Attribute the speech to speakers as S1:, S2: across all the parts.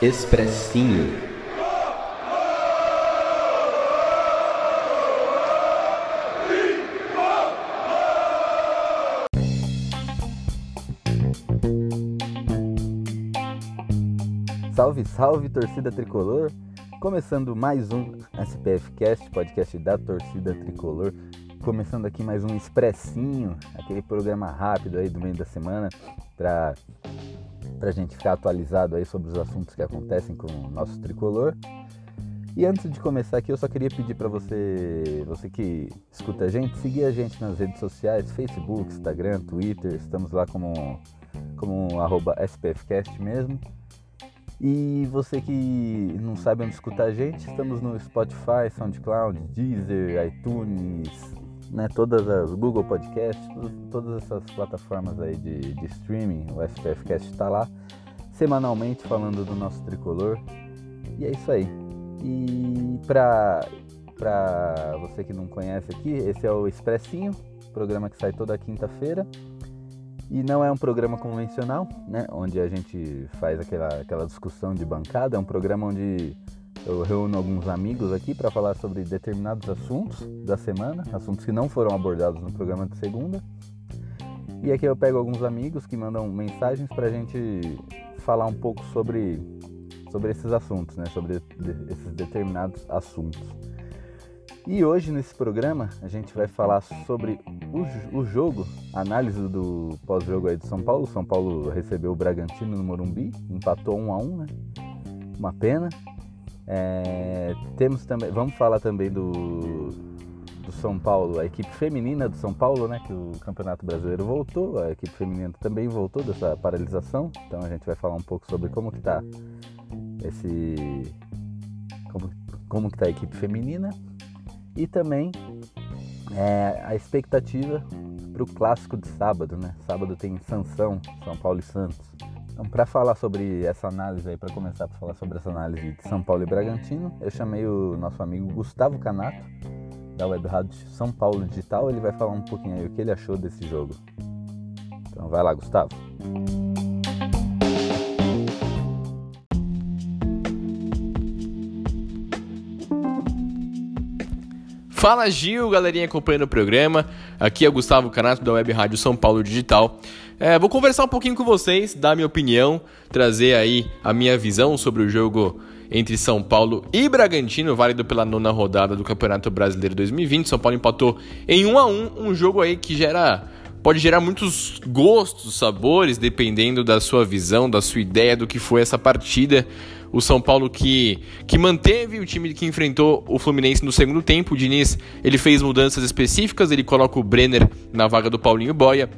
S1: Expressinho.
S2: Salve, salve, torcida tricolor! Começando mais um SPF Cast, podcast da torcida tricolor. Começando aqui mais um expressinho, aquele programa rápido aí do meio da semana para pra gente ficar atualizado aí sobre os assuntos que acontecem com o nosso tricolor. E antes de começar aqui, eu só queria pedir para você, você que escuta a gente, seguir a gente nas redes sociais, Facebook, Instagram, Twitter, estamos lá como como SPFcast mesmo. E você que não sabe onde escutar a gente, estamos no Spotify, SoundCloud, Deezer, iTunes, né, todas as Google Podcasts, todas essas plataformas aí de, de streaming, o SPFcast está lá, semanalmente falando do nosso tricolor. E é isso aí. E para para você que não conhece aqui, esse é o Expressinho, programa que sai toda quinta-feira. E não é um programa convencional, né? Onde a gente faz aquela, aquela discussão de bancada. É um programa onde eu reúno alguns amigos aqui para falar sobre determinados assuntos da semana, assuntos que não foram abordados no programa de segunda. E aqui eu pego alguns amigos que mandam mensagens para a gente falar um pouco sobre, sobre esses assuntos, né? Sobre esses determinados assuntos. E hoje nesse programa a gente vai falar sobre o, o jogo, análise do pós-jogo aí do São Paulo. São Paulo recebeu o Bragantino no Morumbi, empatou 1 a 1 né? Uma pena. É, temos também, vamos falar também do, do São Paulo, a equipe feminina do São Paulo, né? Que o Campeonato Brasileiro voltou, a equipe feminina também voltou dessa paralisação. Então a gente vai falar um pouco sobre como que tá esse como, como que tá a equipe feminina e também é, a expectativa para o clássico de sábado, né? Sábado tem Sansão, São Paulo e Santos. Então, para falar sobre essa análise aí, para começar a falar sobre essa análise de São Paulo e Bragantino, eu chamei o nosso amigo Gustavo Canato, da Web Rádio São Paulo Digital. Ele vai falar um pouquinho aí o que ele achou desse jogo. Então, vai lá, Gustavo.
S3: Fala Gil, galerinha acompanhando o programa. Aqui é o Gustavo Canato da Web Rádio São Paulo Digital. É, vou conversar um pouquinho com vocês, dar minha opinião, trazer aí a minha visão sobre o jogo entre São Paulo e Bragantino, válido pela nona rodada do Campeonato Brasileiro 2020. São Paulo empatou em 1 a 1, um jogo aí que gera pode gerar muitos gostos, sabores, dependendo da sua visão, da sua ideia do que foi essa partida o São Paulo que, que manteve o time que enfrentou o Fluminense no segundo tempo. O Diniz ele fez mudanças específicas, ele coloca o Brenner na vaga do Paulinho Boia.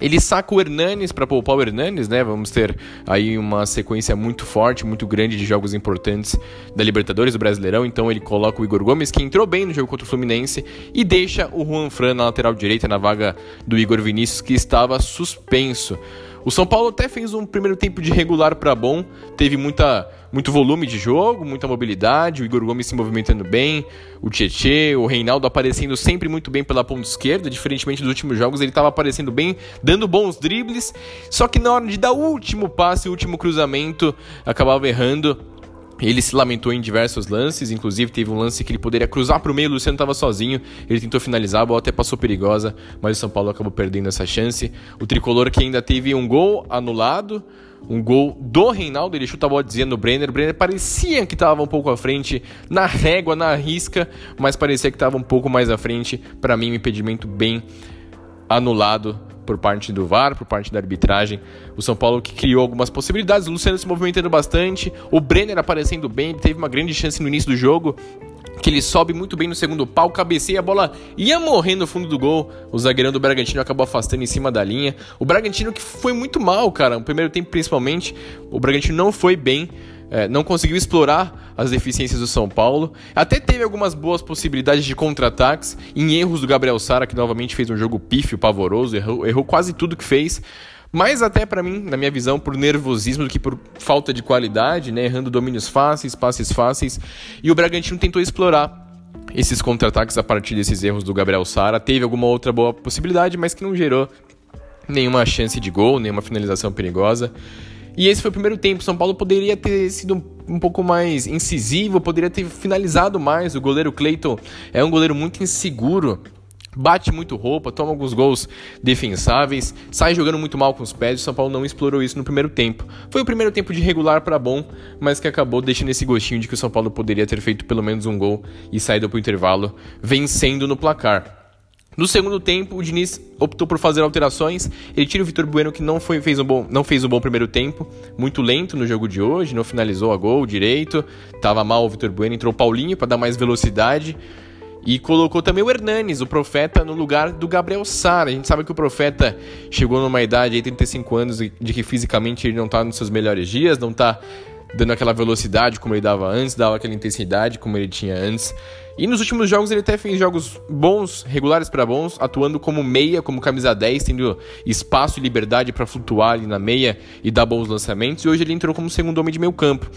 S3: Ele saca o Hernanes para poupar o Hernanes, né? Vamos ter aí uma sequência muito forte, muito grande de jogos importantes da Libertadores do Brasileirão. Então ele coloca o Igor Gomes, que entrou bem no jogo contra o Fluminense, e deixa o Juan Fran na lateral direita, na vaga do Igor Vinícius, que estava suspenso. O São Paulo até fez um primeiro tempo de regular para bom, teve muita, muito volume de jogo, muita mobilidade, o Igor Gomes se movimentando bem, o Tietê, o Reinaldo aparecendo sempre muito bem pela ponta esquerda, diferentemente dos últimos jogos, ele estava aparecendo bem, dando bons dribles, só que na hora de dar o último passe, o último cruzamento, acabava errando. Ele se lamentou em diversos lances, inclusive teve um lance que ele poderia cruzar para o meio, o Luciano estava sozinho, ele tentou finalizar, a bola até passou perigosa, mas o São Paulo acabou perdendo essa chance. O tricolor que ainda teve um gol anulado, um gol do Reinaldo, ele chuta a bola dizendo no Brenner. O Brenner parecia que estava um pouco à frente, na régua, na risca, mas parecia que estava um pouco mais à frente. Para mim, um impedimento bem anulado por parte do VAR, por parte da arbitragem. O São Paulo que criou algumas possibilidades, o Luciano se movimentando bastante, o Brenner aparecendo bem, ele teve uma grande chance no início do jogo, que ele sobe muito bem no segundo pau, cabeceia, a bola ia morrer no fundo do gol. O zagueirão do Bragantino acabou afastando em cima da linha. O Bragantino que foi muito mal, cara, no primeiro tempo principalmente, o Bragantino não foi bem. É, não conseguiu explorar as deficiências do São Paulo. Até teve algumas boas possibilidades de contra-ataques em erros do Gabriel Sara, que novamente fez um jogo pífio, pavoroso, errou, errou quase tudo que fez. Mas até para mim, na minha visão, por nervosismo do que por falta de qualidade, né? errando domínios fáceis, passes fáceis. E o Bragantino tentou explorar esses contra-ataques a partir desses erros do Gabriel Sara. Teve alguma outra boa possibilidade, mas que não gerou nenhuma chance de gol, nenhuma finalização perigosa. E esse foi o primeiro tempo. São Paulo poderia ter sido um pouco mais incisivo, poderia ter finalizado mais. O goleiro Cleiton é um goleiro muito inseguro. Bate muito roupa, toma alguns gols defensáveis, sai jogando muito mal com os pés. O São Paulo não explorou isso no primeiro tempo. Foi o primeiro tempo de regular para bom, mas que acabou deixando esse gostinho de que o São Paulo poderia ter feito pelo menos um gol e saído para o intervalo vencendo no placar. No segundo tempo, o Diniz optou por fazer alterações. Ele tira o Vitor Bueno, que não, foi, fez um bom, não fez um bom primeiro tempo, muito lento no jogo de hoje, não finalizou a gol direito. Tava mal o Vitor Bueno, entrou o Paulinho para dar mais velocidade. E colocou também o Hernanes, o profeta, no lugar do Gabriel Sara. A gente sabe que o profeta chegou numa idade de 35 anos de que fisicamente ele não está nos seus melhores dias, não está dando aquela velocidade como ele dava antes, dava aquela intensidade como ele tinha antes. E nos últimos jogos ele até fez jogos bons, regulares para bons, atuando como meia, como camisa 10, tendo espaço e liberdade para flutuar ali na meia e dar bons lançamentos. E hoje ele entrou como segundo homem de meio campo.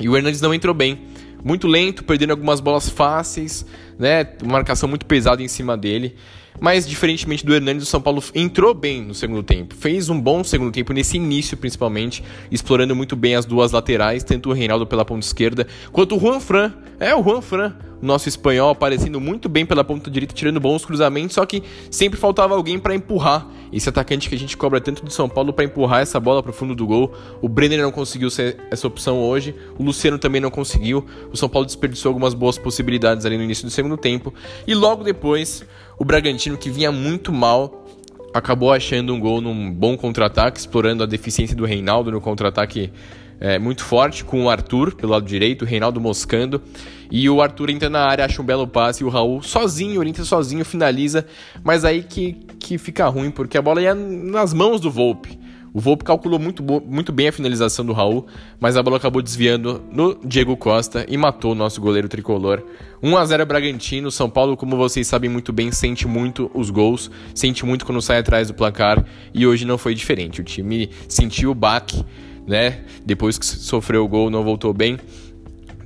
S3: E o Hernandes não entrou bem. Muito lento, perdendo algumas bolas fáceis, né? Marcação muito pesada em cima dele. Mas, diferentemente do Hernandes, o São Paulo entrou bem no segundo tempo. Fez um bom segundo tempo, nesse início principalmente, explorando muito bem as duas laterais, tanto o Reinaldo pela ponta esquerda, quanto o Juan Fran. É, o Juan Fran, nosso espanhol, aparecendo muito bem pela ponta direita, tirando bons cruzamentos, só que sempre faltava alguém para empurrar. Esse atacante que a gente cobra tanto do São Paulo para empurrar essa bola para o fundo do gol. O Brenner não conseguiu ser essa opção hoje, o Luciano também não conseguiu. O São Paulo desperdiçou algumas boas possibilidades ali no início do segundo tempo. E logo depois, o Bragantino, que vinha muito mal, acabou achando um gol num bom contra-ataque, explorando a deficiência do Reinaldo no contra-ataque é, muito forte, com o Arthur pelo lado direito, o Reinaldo moscando. E o Arthur entra na área, acha um belo passe, e o Raul sozinho, orienta sozinho, finaliza. Mas aí que, que fica ruim, porque a bola ia nas mãos do Volpe. O Volpe calculou muito, muito bem a finalização do Raul, mas a bola acabou desviando no Diego Costa e matou o nosso goleiro tricolor. 1 a 0 Bragantino. São Paulo, como vocês sabem muito bem, sente muito os gols, sente muito quando sai atrás do placar e hoje não foi diferente. O time sentiu o baque, né? Depois que sofreu o gol, não voltou bem.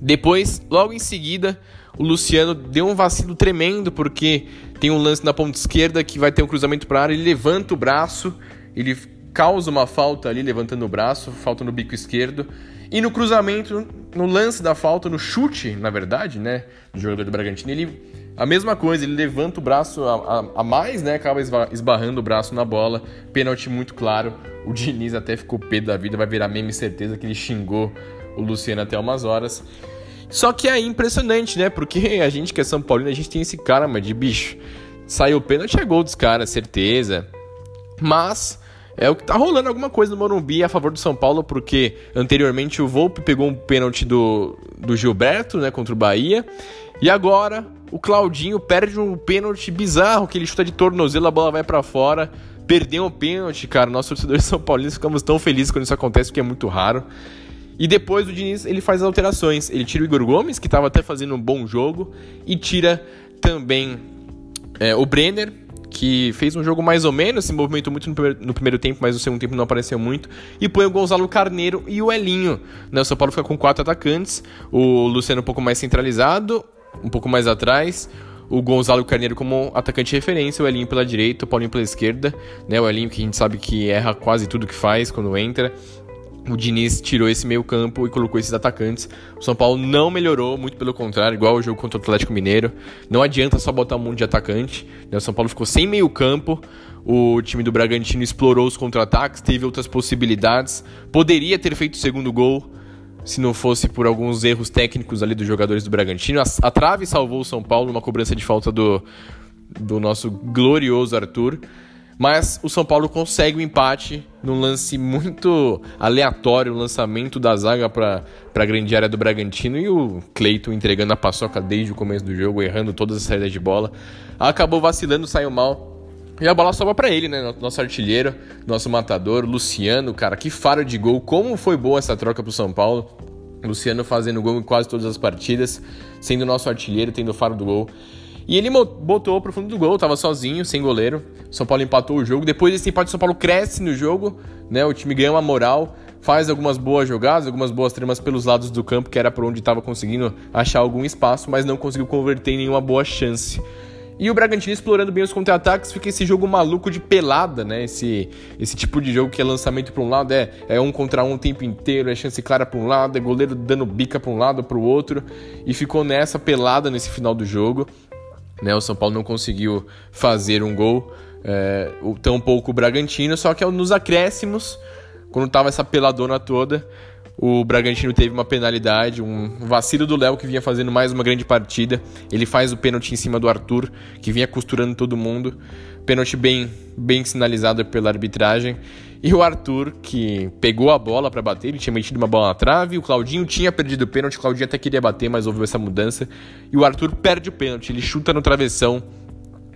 S3: Depois, logo em seguida, o Luciano deu um vacilo tremendo porque tem um lance na ponta esquerda que vai ter um cruzamento para área, ele levanta o braço, ele causa uma falta ali levantando o braço, falta no bico esquerdo. E no cruzamento, no lance da falta, no chute, na verdade, né, do jogador do Bragantino, ele a mesma coisa, ele levanta o braço a, a, a mais, né, acaba esbarrando o braço na bola. Pênalti muito claro. O Diniz até ficou pé da vida, vai virar meme certeza que ele xingou o Luciano até umas horas. Só que é impressionante, né? Porque a gente que é São Paulino, a gente tem esse cara, mas de bicho. Saiu o pênalti, é gol dos caras, certeza. Mas é o que tá rolando alguma coisa no Morumbi a favor do São Paulo, porque anteriormente o Volpe pegou um pênalti do, do Gilberto, né, contra o Bahia, e agora o Claudinho perde um pênalti bizarro que ele chuta de tornozelo, a bola vai para fora. Perdeu um pênalti, cara. Nós torcedores são paulinos ficamos tão felizes quando isso acontece, porque é muito raro. E depois o Diniz ele faz as alterações. Ele tira o Igor Gomes, que estava até fazendo um bom jogo, e tira também é, o Brenner, que fez um jogo mais ou menos, se movimentou muito no primeiro, no primeiro, tempo, mas no segundo tempo não apareceu muito. E põe o Gonzalo Carneiro e o Elinho. Né? O São Paulo fica com quatro atacantes, o Luciano um pouco mais centralizado, um pouco mais atrás. O Gonzalo Carneiro como atacante de referência, o Elinho pela direita, o Paulinho pela esquerda, né? O Elinho que a gente sabe que erra quase tudo que faz quando entra o Diniz tirou esse meio campo e colocou esses atacantes. O São Paulo não melhorou, muito pelo contrário, igual o jogo contra o Atlético Mineiro. Não adianta só botar um monte de atacante. Né? O São Paulo ficou sem meio campo. O time do Bragantino explorou os contra-ataques, teve outras possibilidades. Poderia ter feito o segundo gol se não fosse por alguns erros técnicos ali dos jogadores do Bragantino. A, a trave salvou o São Paulo numa cobrança de falta do, do nosso glorioso Arthur. Mas o São Paulo consegue o um empate num lance muito aleatório, o lançamento da zaga para a grande área do Bragantino e o Cleiton entregando a paçoca desde o começo do jogo, errando todas as saídas de bola. Acabou vacilando, saiu mal. E a bola sobra para ele, né? Nosso artilheiro, nosso matador, Luciano, cara, que faro de gol. Como foi boa essa troca pro São Paulo. Luciano fazendo gol em quase todas as partidas, sendo nosso artilheiro, tendo faro do gol. E ele botou pro fundo do gol, tava sozinho, sem goleiro. São Paulo empatou o jogo. Depois desse empate, São Paulo cresce no jogo, né? O time ganha uma moral, faz algumas boas jogadas, algumas boas tremas pelos lados do campo, que era por onde estava conseguindo achar algum espaço, mas não conseguiu converter em nenhuma boa chance. E o Bragantino explorando bem os contra-ataques, fica esse jogo maluco de pelada, né? Esse, esse tipo de jogo que é lançamento para um lado, é, é um contra um o tempo inteiro, é chance clara para um lado, é goleiro dando bica para um lado para o outro. E ficou nessa pelada nesse final do jogo. Né? O São Paulo não conseguiu fazer um gol, é, tampouco o Bragantino, só que nos acréscimos, quando tava essa peladona toda, o Bragantino teve uma penalidade, um vacilo do Léo que vinha fazendo mais uma grande partida. Ele faz o pênalti em cima do Arthur, que vinha costurando todo mundo. Pênalti bem, bem sinalizado pela arbitragem. E o Arthur, que pegou a bola para bater, ele tinha metido uma bola na trave. O Claudinho tinha perdido o pênalti, o Claudinho até queria bater, mas houve essa mudança. E o Arthur perde o pênalti, ele chuta no travessão.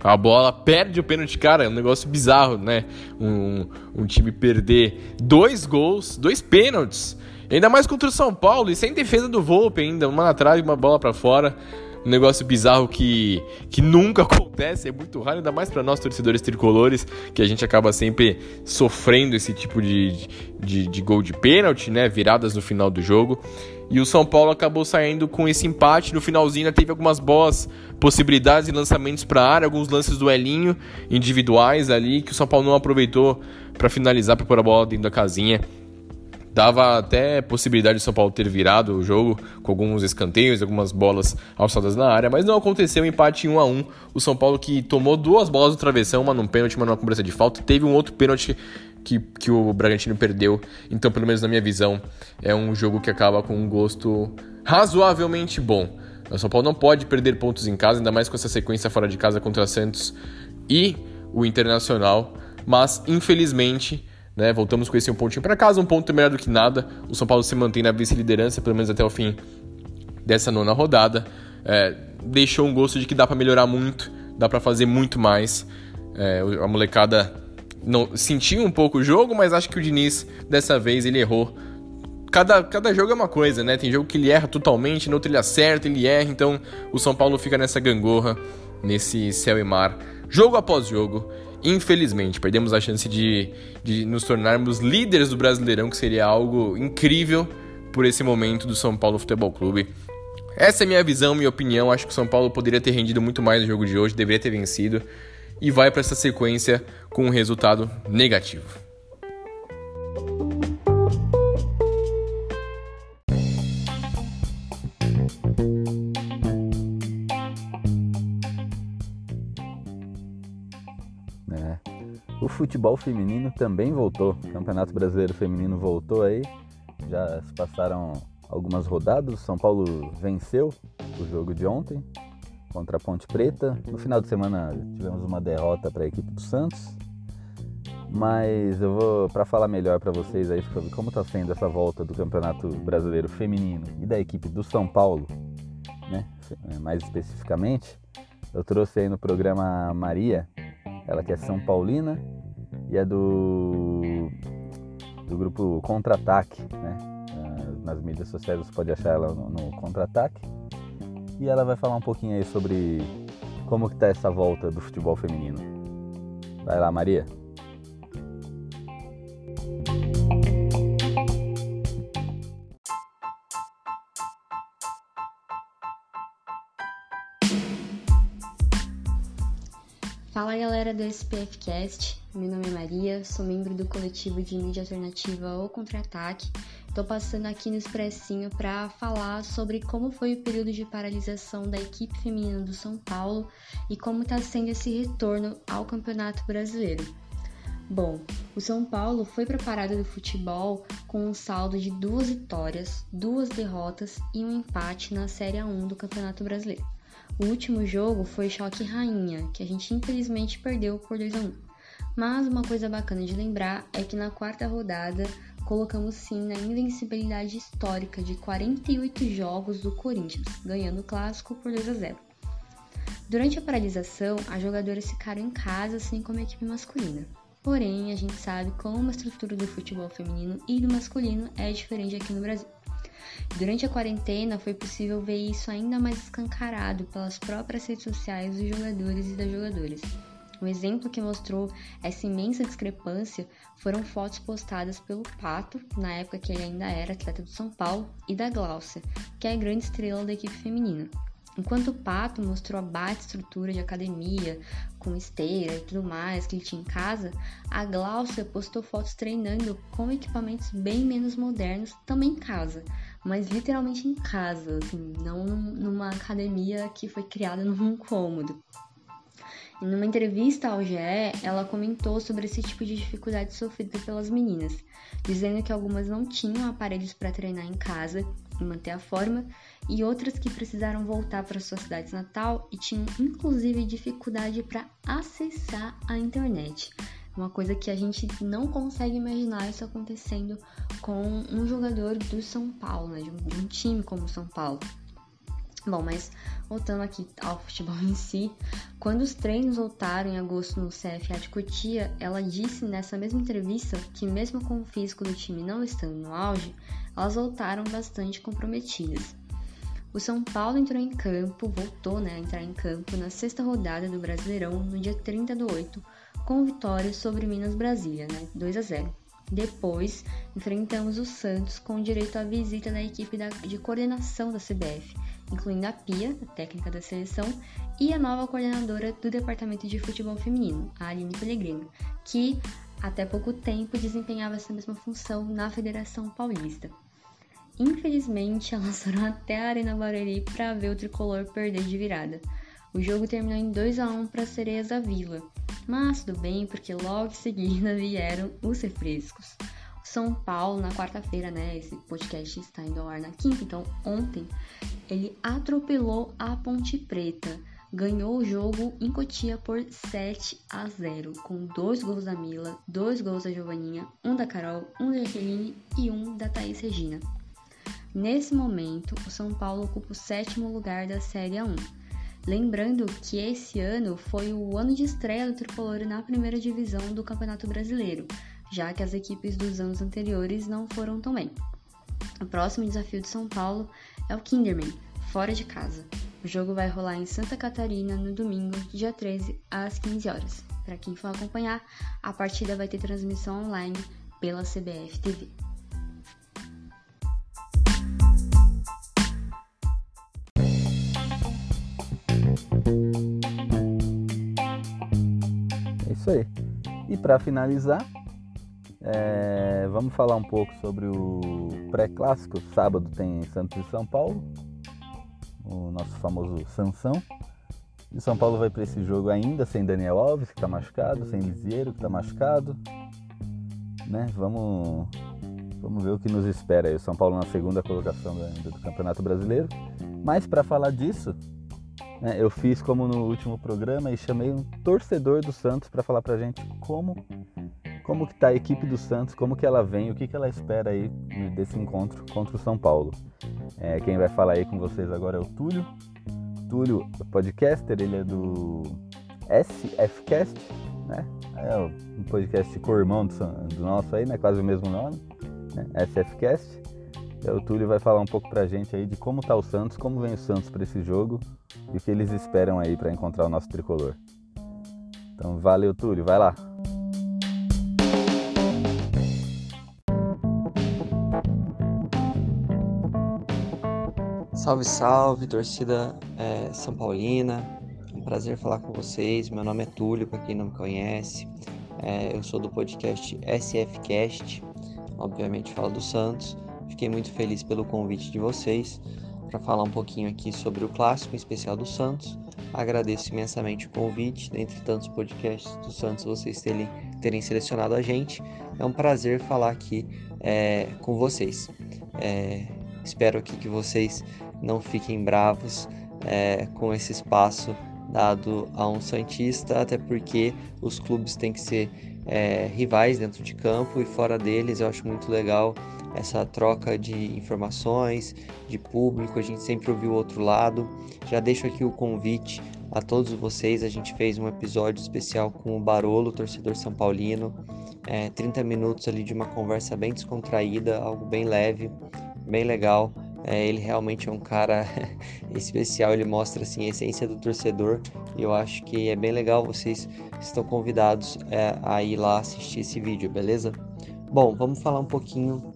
S3: A bola perde o pênalti, cara, é um negócio bizarro, né? Um, um time perder dois gols, dois pênaltis Ainda mais contra o São Paulo e sem defesa do Volpe ainda, uma atrás e uma bola para fora. Um negócio bizarro que, que nunca acontece, é muito raro, ainda mais para nós torcedores tricolores, que a gente acaba sempre sofrendo esse tipo de, de, de gol de pênalti, né? Viradas no final do jogo. E o São Paulo acabou saindo com esse empate. No finalzinho teve algumas boas possibilidades e lançamentos para área, alguns lances do Elinho individuais ali que o São Paulo não aproveitou para finalizar, para pôr a bola dentro da casinha. Dava até possibilidade de São Paulo ter virado o jogo com alguns escanteios, algumas bolas alçadas na área, mas não aconteceu. Empate 1 a 1 O São Paulo que tomou duas bolas do travessão, uma num pênalti, uma numa cobrança de falta. Teve um outro pênalti que, que o Bragantino perdeu. Então, pelo menos na minha visão, é um jogo que acaba com um gosto razoavelmente bom. O São Paulo não pode perder pontos em casa, ainda mais com essa sequência fora de casa contra Santos e o Internacional. Mas, infelizmente, né? Voltamos com esse um pontinho para casa, um ponto melhor do que nada. O São Paulo se mantém na vice-liderança, pelo menos até o fim dessa nona rodada. É, deixou um gosto de que dá para melhorar muito, dá para fazer muito mais. É, a molecada não sentiu um pouco o jogo, mas acho que o Diniz dessa vez ele errou. Cada, cada jogo é uma coisa, né? Tem jogo que ele erra totalmente, no outro ele acerta, ele erra, então o São Paulo fica nessa gangorra, nesse céu e mar, jogo após jogo. Infelizmente, perdemos a chance de, de nos tornarmos líderes do Brasileirão, que seria algo incrível por esse momento do São Paulo Futebol Clube. Essa é minha visão, minha opinião. Acho que o São Paulo poderia ter rendido muito mais no jogo de hoje, deveria ter vencido e vai para essa sequência com um resultado negativo.
S2: Futebol feminino também voltou. O Campeonato Brasileiro Feminino voltou aí. Já se passaram algumas rodadas. São Paulo venceu o jogo de ontem contra a Ponte Preta. No final de semana tivemos uma derrota para a equipe do Santos. Mas eu vou para falar melhor para vocês aí sobre como está sendo essa volta do Campeonato Brasileiro Feminino e da equipe do São Paulo, né? Mais especificamente, eu trouxe aí no programa Maria, ela que é São Paulina e é do, do grupo Contra-Ataque, né? Ah, nas mídias sociais você pode achar ela no, no Contra-Ataque. E ela vai falar um pouquinho aí sobre como que tá essa volta do futebol feminino. Vai lá, Maria.
S1: Galera do SPFcast, meu nome é Maria, sou membro do coletivo de mídia alternativa O Contra-Ataque. Estou passando aqui no Expressinho para falar sobre como foi o período de paralisação da equipe feminina do São Paulo e como está sendo esse retorno ao Campeonato Brasileiro. Bom, o São Paulo foi para a parada do futebol com um saldo de duas vitórias, duas derrotas e um empate na Série A1 do Campeonato Brasileiro. O último jogo foi Choque Rainha, que a gente infelizmente perdeu por 2 a 1. Mas uma coisa bacana de lembrar é que na quarta rodada colocamos sim na invencibilidade histórica de 48 jogos do Corinthians, ganhando o clássico por 2 a 0. Durante a paralisação, as jogadoras ficaram em casa, assim como a equipe masculina. Porém, a gente sabe como a estrutura do futebol feminino e do masculino é diferente aqui no Brasil. Durante a quarentena, foi possível ver isso ainda mais escancarado pelas próprias redes sociais dos jogadores e das jogadoras. Um exemplo que mostrou essa imensa discrepância foram fotos postadas pelo Pato, na época que ele ainda era atleta do São Paulo, e da Glaucia, que é a grande estrela da equipe feminina. Enquanto o Pato mostrou a baixa estrutura de academia, com esteira e tudo mais que ele tinha em casa, a Glaucia postou fotos treinando com equipamentos bem menos modernos também em casa, mas literalmente em casa, assim, não numa academia que foi criada num cômodo. Em uma entrevista ao GE, ela comentou sobre esse tipo de dificuldade sofrida pelas meninas, dizendo que algumas não tinham aparelhos para treinar em casa e manter a forma, e outras que precisaram voltar para sua cidade natal e tinham inclusive dificuldade para acessar a internet. Uma coisa que a gente não consegue imaginar isso acontecendo com um jogador do São Paulo, né? de, um, de um time como o São Paulo. Bom, mas voltando aqui ao futebol em si, quando os treinos voltaram em agosto no CFA de Cotia, ela disse nessa mesma entrevista que mesmo com o físico do time não estando no auge, elas voltaram bastante comprometidas. O São Paulo entrou em campo, voltou né, a entrar em campo na sexta rodada do Brasileirão no dia 30 do 8, com vitória sobre Minas Brasília, né, 2 a 0. Depois, enfrentamos o Santos com direito à visita da equipe de coordenação da CBF, incluindo a Pia, a técnica da seleção, e a nova coordenadora do Departamento de Futebol Feminino, a Aline Pellegrino, que até pouco tempo desempenhava essa mesma função na Federação Paulista. Infelizmente, elas foram até a Arena Barueri para ver o tricolor perder de virada. O jogo terminou em 2 a 1 para as Sereias da Vila, mas tudo bem porque logo em seguida vieram os refrescos. São Paulo, na quarta-feira, né? Esse podcast está indo ao ar na quinta, então ontem ele atropelou a Ponte Preta. Ganhou o jogo em Cotia por 7 a 0, com dois gols da Mila, dois gols da Giovaninha, um da Carol, um da Jaqueline e um da Thaís Regina. Nesse momento, o São Paulo ocupa o sétimo lugar da Série A1. Lembrando que esse ano foi o ano de estreia do tricolor na primeira divisão do Campeonato Brasileiro, já que as equipes dos anos anteriores não foram tão bem. O próximo desafio de São Paulo é o Kinderman, fora de casa. O jogo vai rolar em Santa Catarina no domingo, dia 13, às 15 horas. Para quem for acompanhar, a partida vai ter transmissão online pela CBF TV.
S2: É isso aí. E para finalizar, é, vamos falar um pouco sobre o pré-clássico. Sábado tem Santos e São Paulo, o nosso famoso Sansão. E São Paulo vai para esse jogo ainda sem Daniel Alves, que está machucado, sem Lisieiro, que está machucado. Né? Vamos, vamos ver o que nos espera. O São Paulo na segunda colocação do, do Campeonato Brasileiro. Mas para falar disso, eu fiz como no último programa e chamei um torcedor do Santos para falar para gente como como que tá a equipe do Santos, como que ela vem, o que, que ela espera aí desse encontro contra o São Paulo. É, quem vai falar aí com vocês agora é o Túlio. Túlio, podcaster, ele é do SFcast, né? É um podcast co-irmão do, do, nosso aí, né? Quase o mesmo nome, né? SFcast. O Túlio vai falar um pouco pra gente aí de como tá o Santos, como vem o Santos para esse jogo e o que eles esperam aí para encontrar o nosso tricolor. Então, valeu, Túlio, vai lá.
S4: Salve, salve, torcida é, São Paulina. É um prazer falar com vocês. Meu nome é Túlio, para quem não me conhece. É, eu sou do podcast SFcast. Obviamente falo do Santos. Fiquei muito feliz pelo convite de vocês para falar um pouquinho aqui sobre o clássico, em especial do Santos. Agradeço imensamente o convite, dentre tantos podcasts do Santos, vocês terem, terem selecionado a gente. É um prazer falar aqui é, com vocês. É, espero aqui que vocês não fiquem bravos é, com esse espaço dado a um Santista, até porque os clubes têm que ser é, rivais dentro de campo e fora deles. Eu acho muito legal essa troca de informações, de público, a gente sempre ouviu o outro lado. Já deixo aqui o convite a todos vocês. A gente fez um episódio especial com o Barolo, torcedor São Paulino. É, 30 minutos ali de uma conversa bem descontraída, algo bem leve, bem legal. É, ele realmente é um cara especial, ele mostra assim, a essência do torcedor e eu acho que é bem legal, vocês estão convidados é, a ir lá assistir esse vídeo, beleza? Bom, vamos falar um pouquinho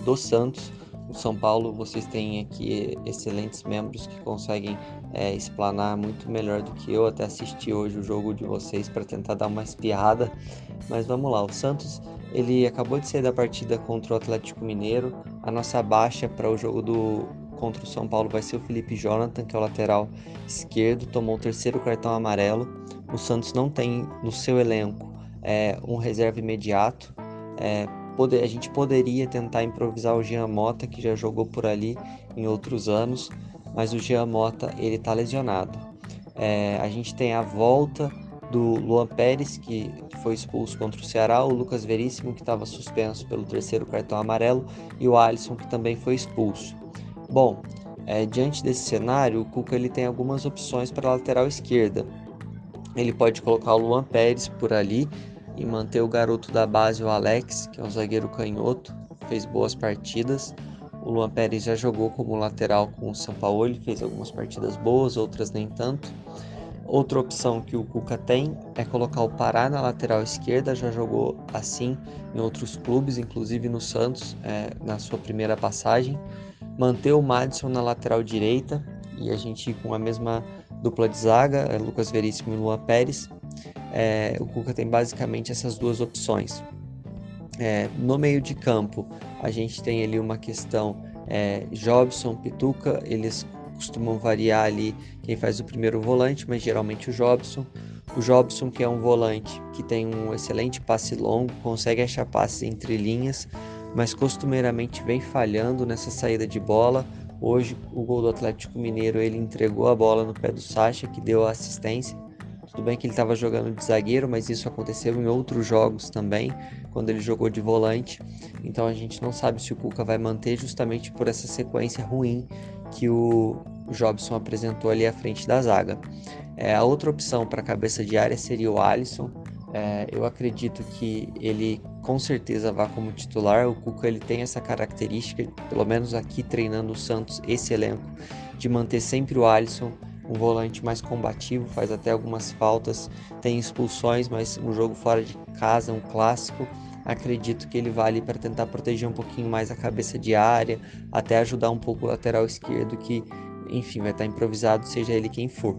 S4: do Santos. O São Paulo, vocês têm aqui excelentes membros que conseguem é, explanar muito melhor do que eu. Até assisti hoje o jogo de vocês para tentar dar uma espiada. Mas vamos lá, o Santos ele acabou de sair da partida contra o Atlético Mineiro. A nossa baixa para o jogo do contra o São Paulo vai ser o Felipe Jonathan, que é o lateral esquerdo, tomou o terceiro cartão amarelo. O Santos não tem no seu elenco é, um reserva imediato. É, poder, a gente poderia tentar improvisar o Jean Mota, que já jogou por ali em outros anos, mas o Jean Mota ele está lesionado. É, a gente tem a volta do Luan Pérez, que foi expulso contra o Ceará, o Lucas Veríssimo, que estava suspenso pelo terceiro cartão amarelo, e o Alisson, que também foi expulso. Bom, é, diante desse cenário, o Cuca ele tem algumas opções para a lateral esquerda. Ele pode colocar o Luan Pérez por ali e manter o garoto da base, o Alex, que é um zagueiro canhoto, fez boas partidas. O Luan Pérez já jogou como lateral com o São Paulo, fez algumas partidas boas, outras nem tanto. Outra opção que o Cuca tem é colocar o Pará na lateral esquerda, já jogou assim em outros clubes, inclusive no Santos, é, na sua primeira passagem. Manter o Madison na lateral direita e a gente com a mesma dupla de zaga, é Lucas Veríssimo e Luan Pérez. É, o Cuca tem basicamente essas duas opções. É, no meio de campo, a gente tem ali uma questão é, Jobson, Pituca, eles costumam variar ali quem faz o primeiro volante, mas geralmente o Jobson. O Jobson, que é um volante que tem um excelente passe longo, consegue achar passes entre linhas, mas costumeiramente vem falhando nessa saída de bola. Hoje, o gol do Atlético Mineiro, ele entregou a bola no pé do Sacha, que deu a assistência. Tudo bem que ele estava jogando de zagueiro, mas isso aconteceu em outros jogos também, quando ele jogou de volante. Então a gente não sabe se o Cuca vai manter justamente por essa sequência ruim que o Jobson apresentou ali à frente da zaga. É, a outra opção para a cabeça de área seria o Alisson. É, eu acredito que ele com certeza vá como titular. O Cuca ele tem essa característica, pelo menos aqui treinando o Santos, esse elenco, de manter sempre o Alisson um volante mais combativo, faz até algumas faltas, tem expulsões, mas um jogo fora de casa, um clássico, acredito que ele vale para tentar proteger um pouquinho mais a cabeça de área, até ajudar um pouco o lateral esquerdo que, enfim, vai estar improvisado, seja ele quem for.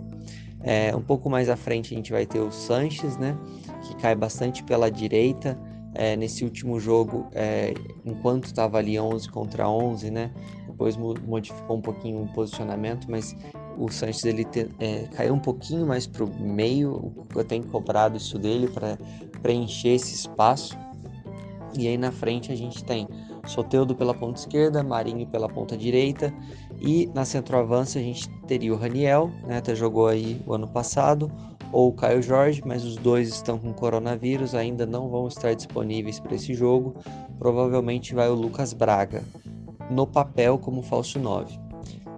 S4: É, um pouco mais à frente a gente vai ter o Sanches, né, que cai bastante pela direita. É, nesse último jogo, é, enquanto estava ali 11 contra 11, né, depois modificou um pouquinho o posicionamento, mas o Sanches ele te, é, caiu um pouquinho mais para o meio. Eu tenho cobrado isso dele para preencher esse espaço. E aí na frente a gente tem Soteudo pela ponta esquerda, Marinho pela ponta direita e na centroavância a gente teria o Raniel, né, até jogou aí o ano passado, ou o Caio Jorge, mas os dois estão com coronavírus, ainda não vão estar disponíveis para esse jogo. Provavelmente vai o Lucas Braga no papel como falso 9.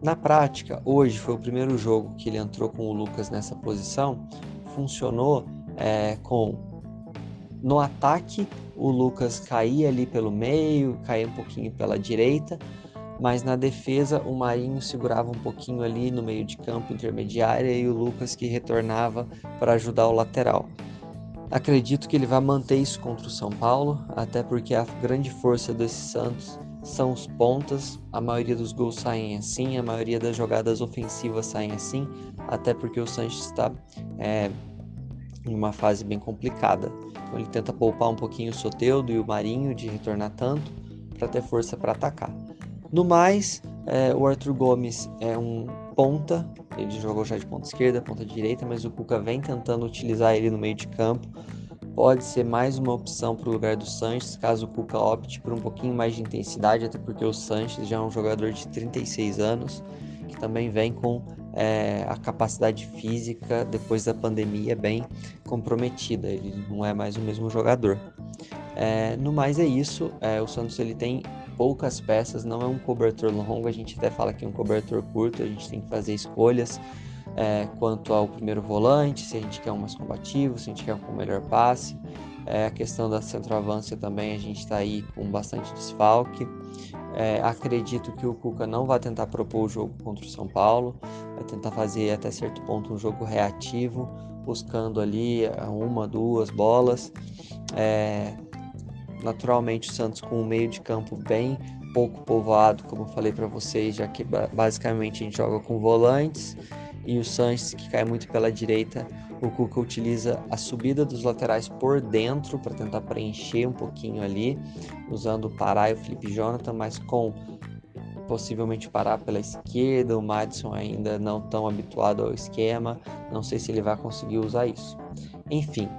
S4: Na prática, hoje foi o primeiro jogo que ele entrou com o Lucas nessa posição. Funcionou é, com no ataque o Lucas caía ali pelo meio, caía um pouquinho pela direita, mas na defesa o Marinho segurava um pouquinho ali no meio de campo intermediária e o Lucas que retornava para ajudar o lateral. Acredito que ele vai manter isso contra o São Paulo, até porque a grande força desse Santos são os pontas. A maioria dos gols saem assim, a maioria das jogadas ofensivas saem assim, até porque o Sanches está é, em uma fase bem complicada. Então ele tenta poupar um pouquinho o Soteudo e o Marinho de retornar tanto para ter força para atacar. No mais, é, o Arthur Gomes é um ponta, ele jogou já de ponta esquerda, ponta direita, mas o Cuca vem tentando utilizar ele no meio de campo. Pode ser mais uma opção para o lugar do Sanches, caso o Cuca opte por um pouquinho mais de intensidade, até porque o Sanches já é um jogador de 36 anos, que também vem com é, a capacidade física depois da pandemia bem comprometida, ele não é mais o mesmo jogador. É, no mais é isso, é, o Santos ele tem poucas peças, não é um cobertor longo, a gente até fala que é um cobertor curto, a gente tem que fazer escolhas, é, quanto ao primeiro volante, se a gente quer um mais combativo, se a gente quer um com melhor passe. É, a questão da centroavância também, a gente está aí com bastante desfalque. É, acredito que o Cuca não vai tentar propor o jogo contra o São Paulo, vai tentar fazer até certo ponto um jogo reativo, buscando ali uma, duas bolas. É, naturalmente o Santos com um meio de campo bem pouco povoado, como eu falei para vocês, já que basicamente a gente joga com volantes e o Sanches, que cai muito pela direita, o Cuca utiliza a subida dos laterais por dentro para tentar preencher um pouquinho ali, usando o Pará e o Felipe Jonathan, mas com possivelmente parar pela esquerda, o Madison ainda não tão habituado ao esquema, não sei se ele vai conseguir usar isso. Enfim,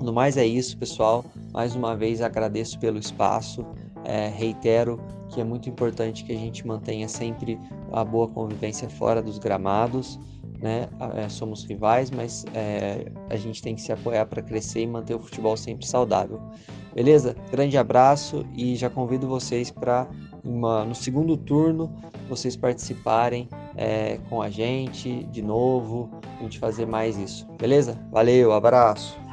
S4: no mais é isso, pessoal. Mais uma vez agradeço pelo espaço. É, reitero que é muito importante que a gente mantenha sempre a boa convivência fora dos gramados. Né? É, somos rivais, mas é, a gente tem que se apoiar para crescer e manter o futebol sempre saudável. Beleza? Grande abraço e já convido vocês para no segundo turno vocês participarem é, com a gente de novo, a gente fazer mais isso. Beleza? Valeu, abraço!